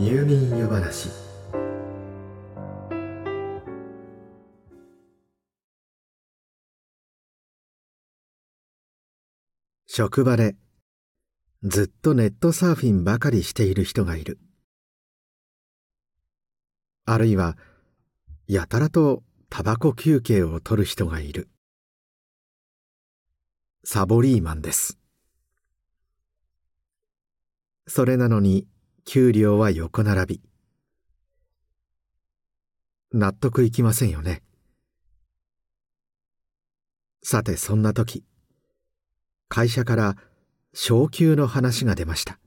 入眠湯話。職場でずっとネットサーフィンばかりしている人がいる。あるいはやたらとタバコ休憩を取る人がいる。サボリーマンです。それなのに給料は横並び。納得いきませんよね。さてそんな時会社から昇給の話が出ました。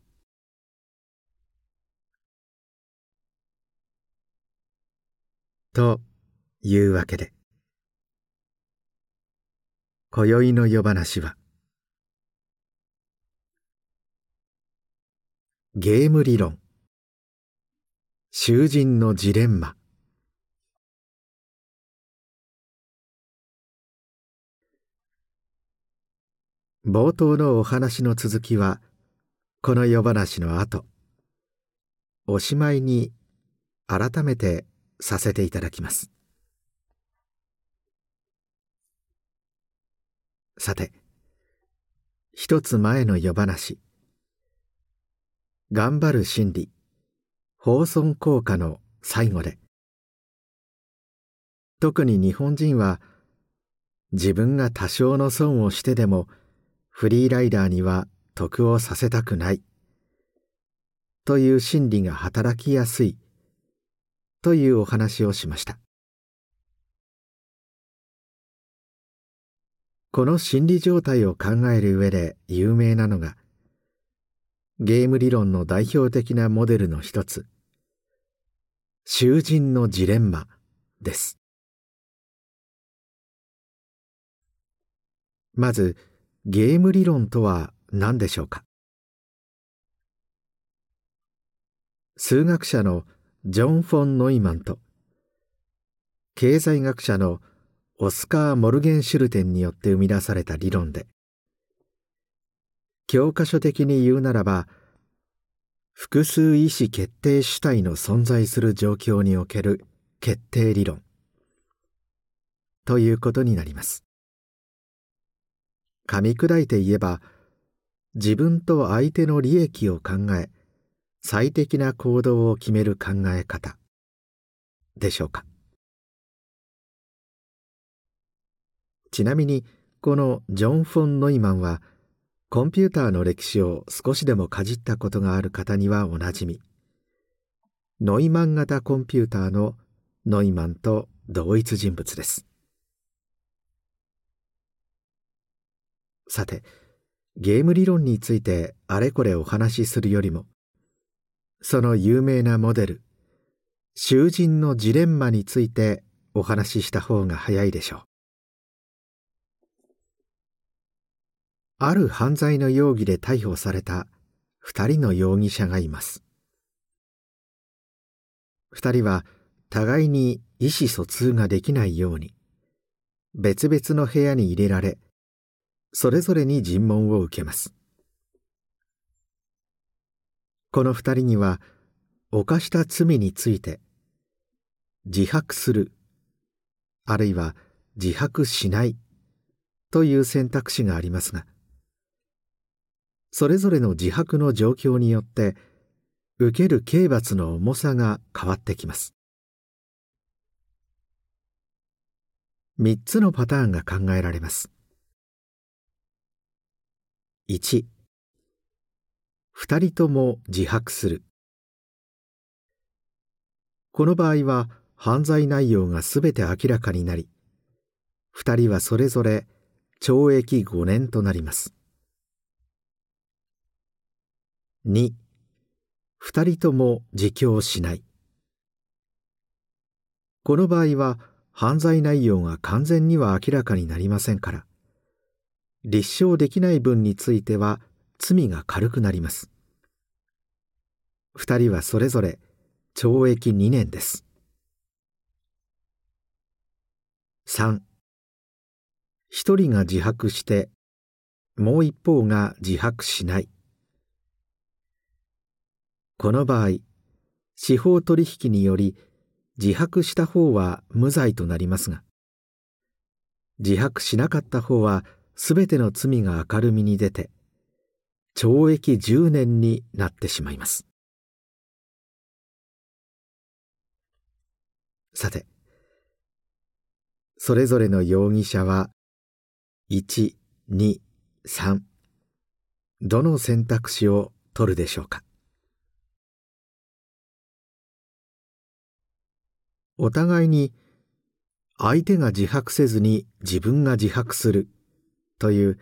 というわけで今宵の夜話はゲーム理論。囚人のジレンマ。冒頭のお話の続きはこの夜話の後。おしまいに改めてさせていただきます。さて一つ前の夜話。頑張る心理。放損効果の最後で。特に日本人は自分が多少の損をしてでもフリーライダーには得をさせたくない。という心理が働きやすい。というお話をしました。この心理状態を考える上で有名なのがゲーム理論の代表的なモデルの一つ。囚人のジレンマです。まずゲーム理論とは何でしょうか？数学者のジョン・フォン・ノイマンと経済学者のオスカー・モルゲンシュルテンによって生み出された理論で教科書的に言うならば複数意思決定主体の存在する状況における決定理論ということになります。噛み砕いて言えば自分と相手の利益を考え最適な行動を決める考え方でしょうか。ちなみにこのジョン・フォン・ノイマンはコンピューターの歴史を少しでもかじったことがある方にはおなじみ。ノイマン型コンピューターのノイマンと同一人物です。さてゲーム理論についてあれこれお話しするよりもその有名なモデル囚人のジレンマについてお話しした方が早いでしょう。ある犯罪の容疑で逮捕された二人の容疑者がいます。二人は互いに意思疎通ができないように別々の部屋に入れられそれぞれに尋問を受けます。この二人には犯した罪について自白するあるいは自白しないという選択肢がありますがそれぞれの自白の状況によって受ける刑罰の重さが変わってきます。3つのパターンが考えられます。1二人とも自白する。この場合は犯罪内容がすべて明らかになり二人はそれぞれ懲役5年となります。2二人とも自供しない。この場合は犯罪内容が完全には明らかになりませんから立証できない分については罪が軽くなります。二人はそれぞれ懲役2年です。3一人が自白してもう一方が自白しない。この場合司法取引により自白した方は無罪となりますが自白しなかった方は全ての罪が明るみに出て懲役10年になってしまいます。さてそれぞれの容疑者は1、2、3どの選択肢を取るでしょうか？お互いに相手が自白せずに自分が自白するという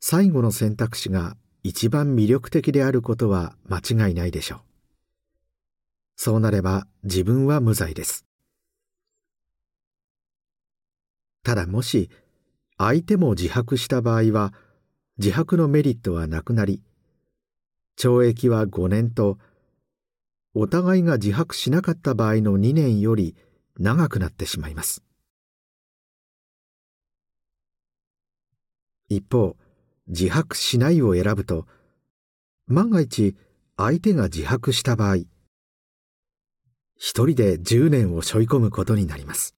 最後の選択肢が一番魅力的であることは間違いないでしょう。そうなれば自分は無罪です。ただもし相手も自白した場合は自白のメリットはなくなり懲役は5年とお互いが自白しなかった場合の2年より長くなってしまいます。一方自白しないを選ぶと万が一相手が自白した場合一人で10年を背負い込むことになります。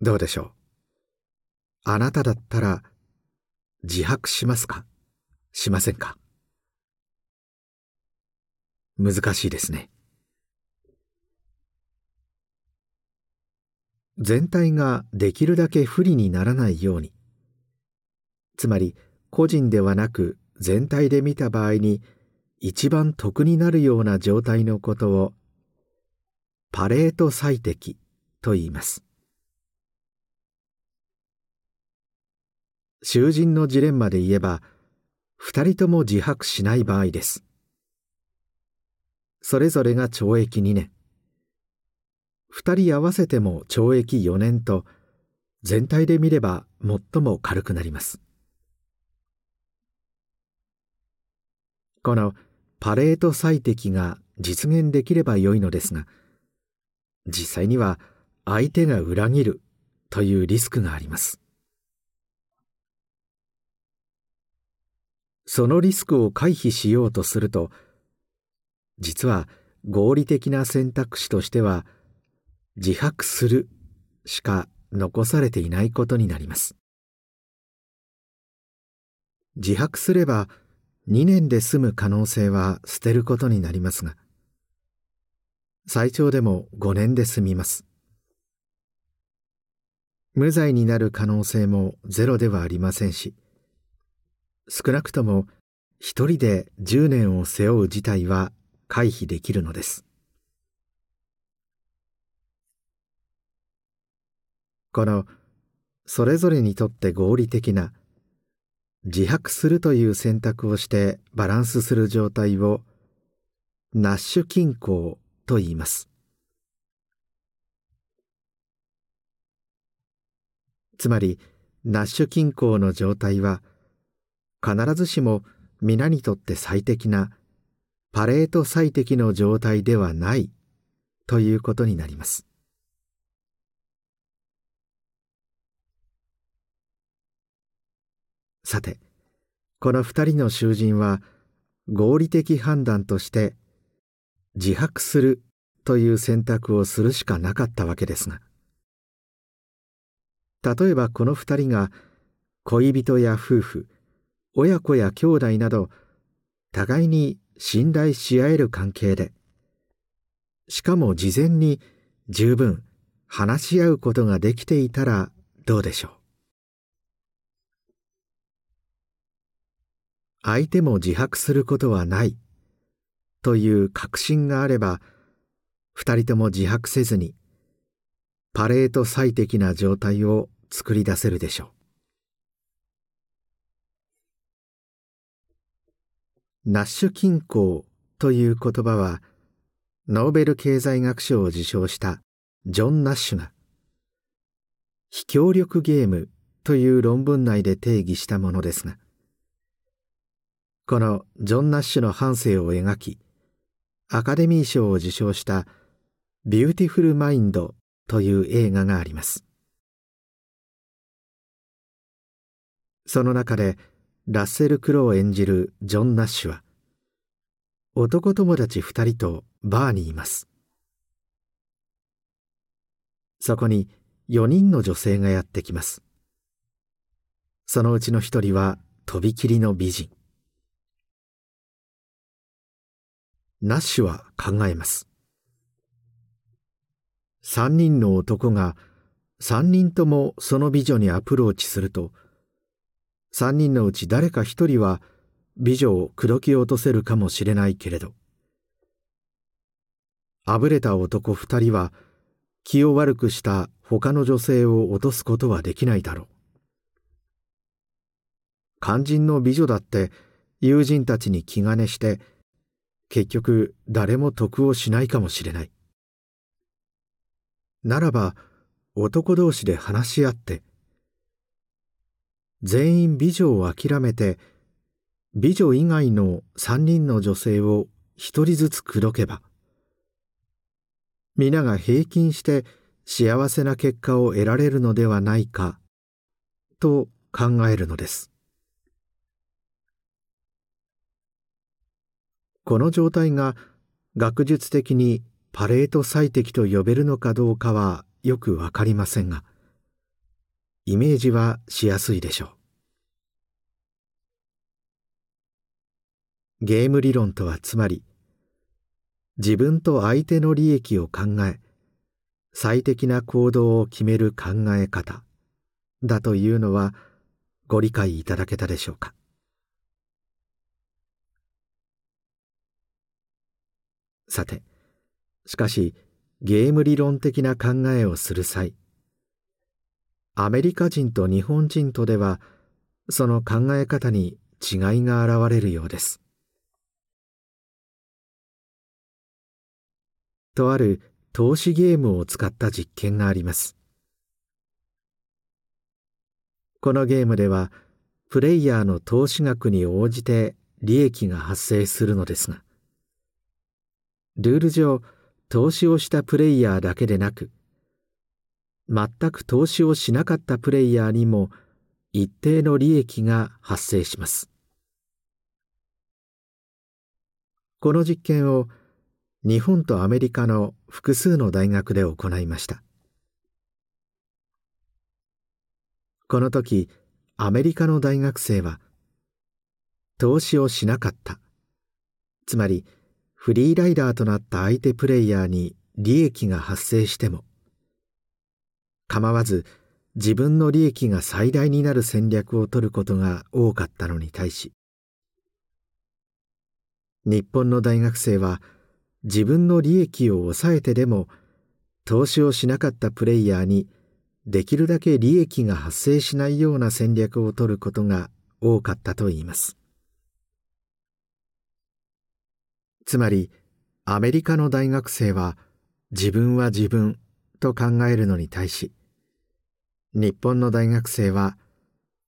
どうでしょう？あなただったら自白しますか？しませんか？難しいですね。全体ができるだけ不利にならないように。つまり個人ではなく全体で見た場合に一番得になるような状態のことをパレート最適と言います。囚人のジレンマで言えば二人とも自白しない場合です。それぞれが懲役2年。二人合わせても懲役4年と全体で見れば最も軽くなります。このパレート最適が実現できればよいのですが実際には相手が裏切るというリスクがあります。そのリスクを回避しようとすると実は合理的な選択肢としては自白するしか残されていないことになります。自白すれば2年で済む可能性は捨てることになりますが最長でも5年で済みます。無罪になる可能性もゼロではありませんし少なくとも一人で10年を背負う事態は回避できるのです。このそれぞれにとって合理的な自白するという選択をしてバランスする状態をナッシュ均衡と言います。つまりナッシュ均衡の状態は必ずしも皆にとって最適なパレート最適の状態ではないということになります。さてこの二人の囚人は合理的判断として自白するという選択をするしかなかったわけですが例えばこの二人が恋人や夫婦親子や兄弟など互いに信頼し合える関係で。しかも事前に十分話し合うことができていたらどうでしょう。相手も自白することはないという確信があれば二人とも自白せずにパレート最適な状態を作り出せるでしょう。ナッシュ均衡という言葉はノーベル経済学賞を受賞したジョン・ナッシュが非協力ゲームという論文内で定義したものですがこのジョン・ナッシュの半生を描きアカデミー賞を受賞したビューティフル・マインドという映画があります。その中でラッセル・クロウ演じるジョン・ナッシュは男友達二人とバーにいます。そこに4人の女性がやってきます。そのうちの一人はとびきりの美人。ナッシュは考えます。3人の男が3人ともその美女にアプローチすると3人のうち誰か一人は美女を口説き落とせるかもしれないけれど。あぶれた男二人は気を悪くした他の女性を落とすことはできないだろう。肝心の美女だって友人たちに気兼ねして結局誰も得をしないかもしれない。ならば男同士で話し合って全員美女を諦めて美女以外の三人の女性を一人ずつ口説けば皆が平均して幸せな結果を得られるのではないかと考えるのです。この状態が学術的にパレート最適と呼べるのかどうかはよくわかりませんがイメージはしやすいでしょう。ゲーム理論とはつまり自分と相手の利益を考え最適な行動を決める考え方だというのはご理解いただけたでしょうか。さてしかしゲーム理論的な考えをする際アメリカ人と日本人とではその考え方に違いが現れるようです。とある投資ゲームを使った実験があります。このゲームではプレイヤーの投資額に応じて利益が発生するのですがルール上投資をしたプレイヤーだけでなく全く投資をしなかったプレイヤーにも一定の利益が発生します。この実験を日本とアメリカの複数の大学で行いました。この時アメリカの大学生は投資をしなかった。つまりフリーライダーとなった相手プレイヤーに利益が発生しても構わず自分の利益が最大になる戦略を取ることが多かったのに対し日本の大学生は自分の利益を抑えてでも投資をしなかったプレイヤーにできるだけ利益が発生しないような戦略を取ることが多かったといいます。つまりアメリカの大学生は自分は自分と考えるのに対し日本の大学生は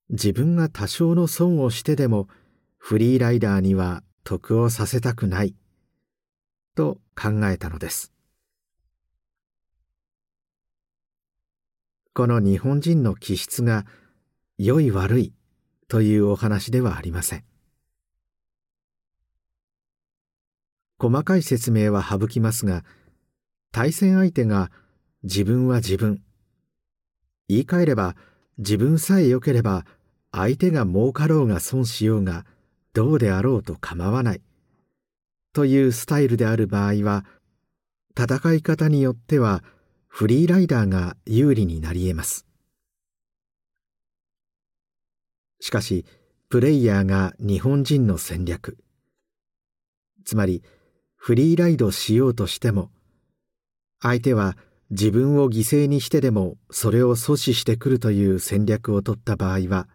自分が多少の損をしてでもフリーライダーには得をさせたくないと考えたのです。この日本人の気質が良い悪いというお話ではありません。細かい説明は省きますが対戦相手が自分は自分。言い換えれば自分さえ良ければ相手が儲かろうが損しようがどうであろうと構わない。というスタイルである場合は戦い方によってはフリーライダーが有利になり得ます。しかしプレイヤーが日本人の戦略。つまりフリーライドしようとしても相手は自分を犠牲にしてでもそれを阻止してくるという戦略を取った場合は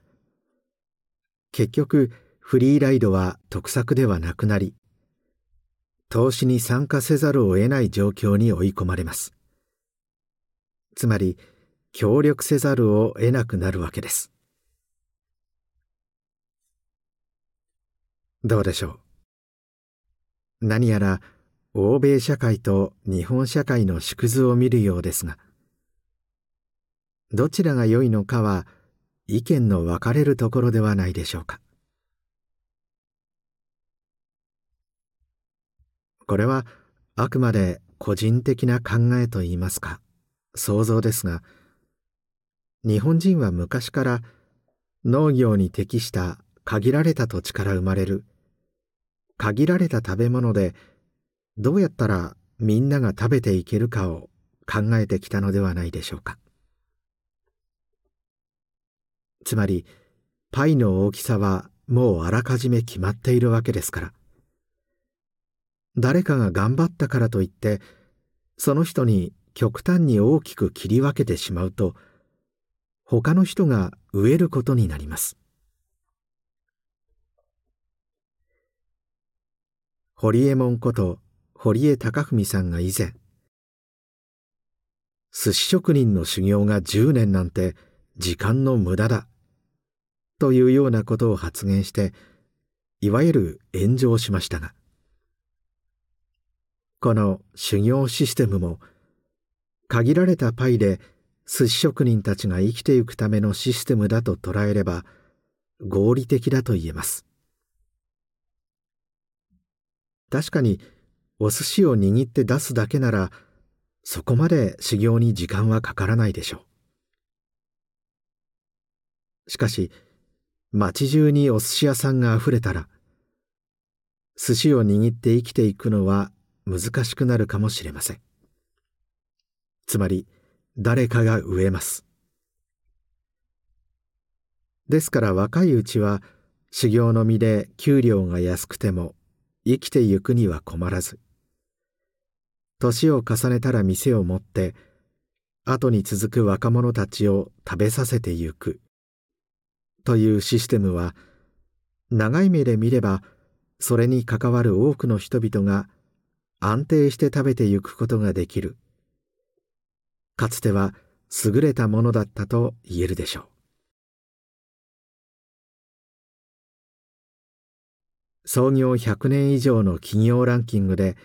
結局フリーライドは得策ではなくなり投資に参加せざるを得ない状況に追い込まれます。つまり協力せざるを得なくなるわけです。どうでしょう？何やら欧米社会と日本社会の縮図を見るようですがどちらが良いのかは意見の分かれるところではないでしょうか。これはあくまで個人的な考えといいますか想像ですが日本人は昔から農業に適した限られた土地から生まれる限られた食べ物でどうやったらみんなが食べていけるかを考えてきたのではないでしょうか。つまりパイの大きさはもうあらかじめ決まっているわけですから。誰かが頑張ったからといってその人に極端に大きく切り分けてしまうと他の人が植えることになります。堀江門こと堀江貴文さんが以前寿司職人の修行が10年なんて時間の無駄だというようなことを発言していわゆる炎上しましたがこの修行システムも限られたパイで寿司職人たちが生きていくためのシステムだと捉えれば合理的だと言えます。確かにお寿司を握って出すだけならそこまで修行に時間はかからないでしょう。しかし街中にお寿司屋さんがあふれたら寿司を握って生きていくのは難しくなるかもしれません。つまり誰かが植えます。ですから若いうちは修行の身で給料が安くても生きてゆくには困らず年を重ねたら店を持って後に続く若者たちを食べさせてゆく。というシステムは長い目で見ればそれに関わる多くの人々が安定して食べてゆくことができる。かつては優れたものだったと言えるでしょう。創業100年以上の企業ランキングで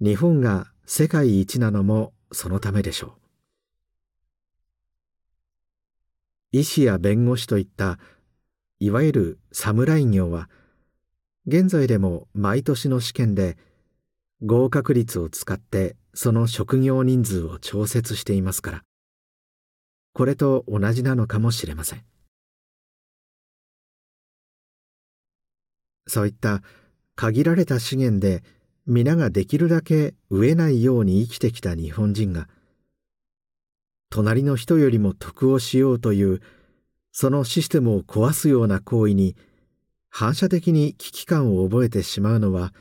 日本が世界一なのもそのためでしょう。医師や弁護士といったいわゆる侍業は現在でも毎年の試験で合格率を使ってその職業人数を調節していますから。これと同じなのかもしれません。そういった限られた資源で皆ができるだけ飢えないように生きてきた日本人が隣の人よりも得をしようというそのシステムを壊すような行為に反射的に危機感を覚えてしまうのは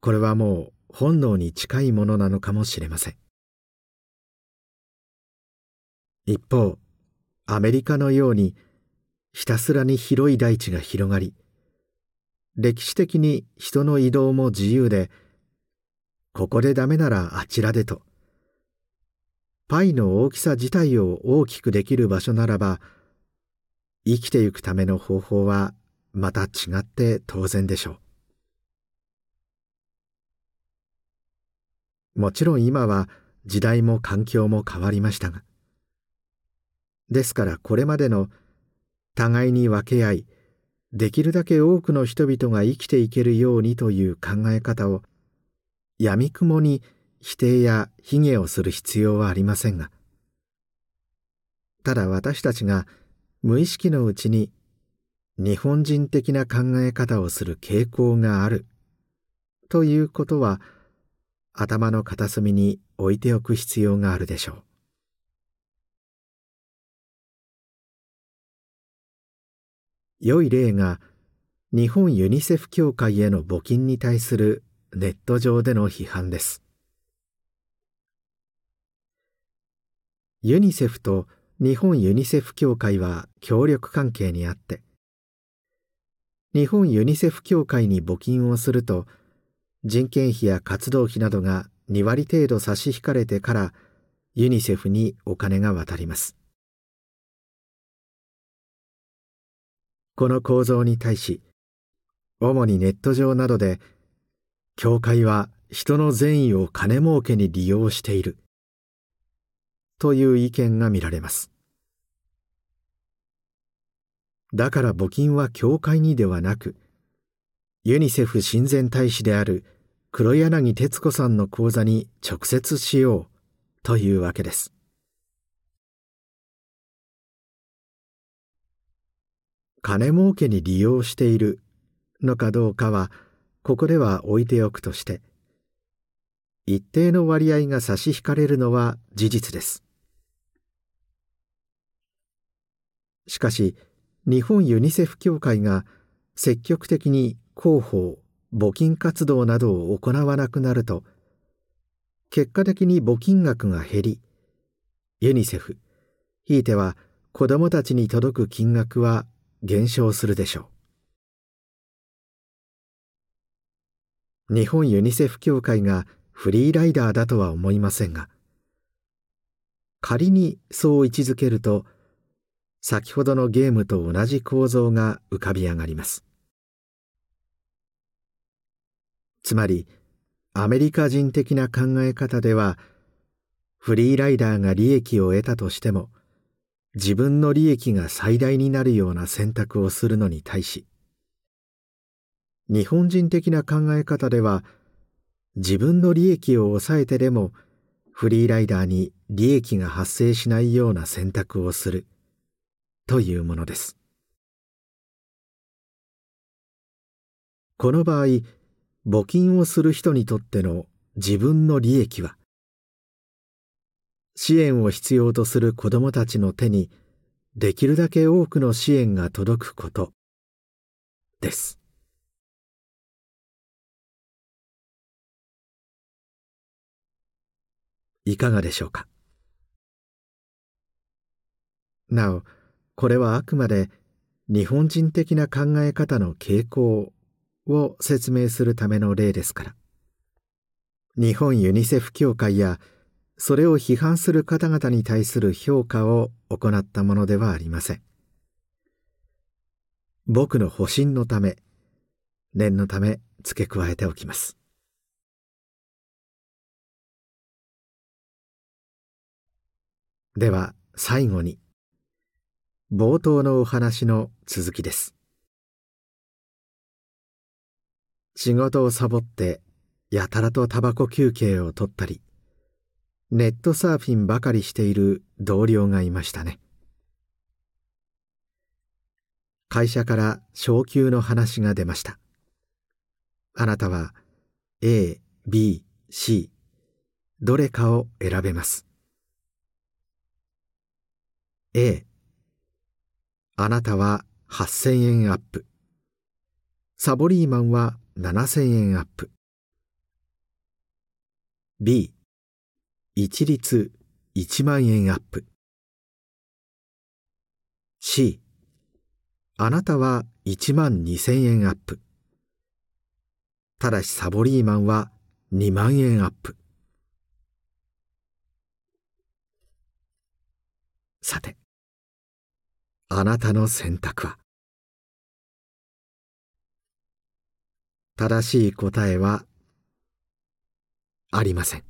これはもう本能に近いものなのかもしれません。一方アメリカのようにひたすらに広い大地が広がり歴史的に人の移動も自由でここでダメならあちらでと。パイの大きさ自体を大きくできる場所ならば生きてゆくための方法はまた違って当然でしょう。もちろん今は時代も環境も変わりましたがですからこれまでの互いに分け合いできるだけ多くの人々が生きていけるようにという考え方をやみくもに否定や卑下をする必要はありませんが。ただ私たちが無意識のうちに日本人的な考え方をする傾向がある。ということは頭の片隅に置いておく必要があるでしょう。良い例が日本ユニセフ協会への募金に対するネット上での批判です。ユニセフと日本ユニセフ協会は協力関係にあって日本ユニセフ協会に募金をすると人件費や活動費などが2割程度差し引かれてからユニセフにお金が渡ります。この構造に対し主にネット上などで教会は人の善意を金儲けに利用している。という意見が見られます。だから募金は教会にではなくユニセフ親善大使である黒柳徹子さんの講座に直接しようというわけです。金儲けに利用しているのかどうかはここでは置いておくとして一定の割合が差し引かれるのは事実です。しかし日本ユニセフ協会が積極的に広報募金活動などを行わなくなると結果的に募金額が減りユニセフひいては子どもたちに届く金額は減少するでしょう。日本ユニセフ協会がフリーライダーだとは思いませんが仮にそう位置づけると先ほどのゲームと同じ構造が浮かび上がります。つまりアメリカ人的な考え方ではフリーライダーが利益を得たとしても自分の利益が最大になるような選択をするのに対し日本人的な考え方では自分の利益を抑えてでもフリーライダーに利益が発生しないような選択をするというものです。この場合募金をする人にとっての自分の利益は支援を必要とする子どもたちの手にできるだけ多くの支援が届くこと。です。いかがでしょうか？なおこれはあくまで日本人的な考え方の傾向を説明するための例ですから。日本ユニセフ協会やそれを批判する方々に対する評価を行ったものではありません。僕の保身のため念のため付け加えておきます。では最後に冒頭のお話の続きです。仕事をサボってやたらとタバコ休憩を取ったりネットサーフィンばかりしている同僚がいましたね。会社から昇給の話が出ました。あなたは A、B、C どれかを選べます。A あなたは8000円アップ。サボリーマンは7000円アップ。B 一律1万円アップ。C あなたは1万2000円アップ。ただしサボリーマンは2万円アップ。さてあなたの選択は？正しい答えはありません。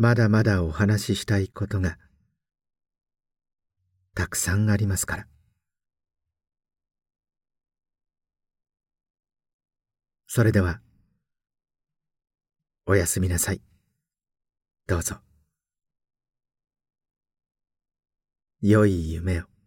まだまだお話ししたいことがたくさんありますから。それではおやすみなさい。どうぞ。良い夢を。